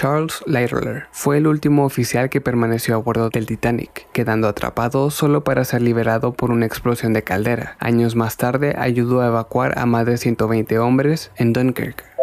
Charles Littler fue el último oficial que permaneció a bordo del Titanic, quedando atrapado solo para ser liberado por una explosión de caldera. Años más tarde ayudó a evacuar a más de 120 hombres en Dunkirk.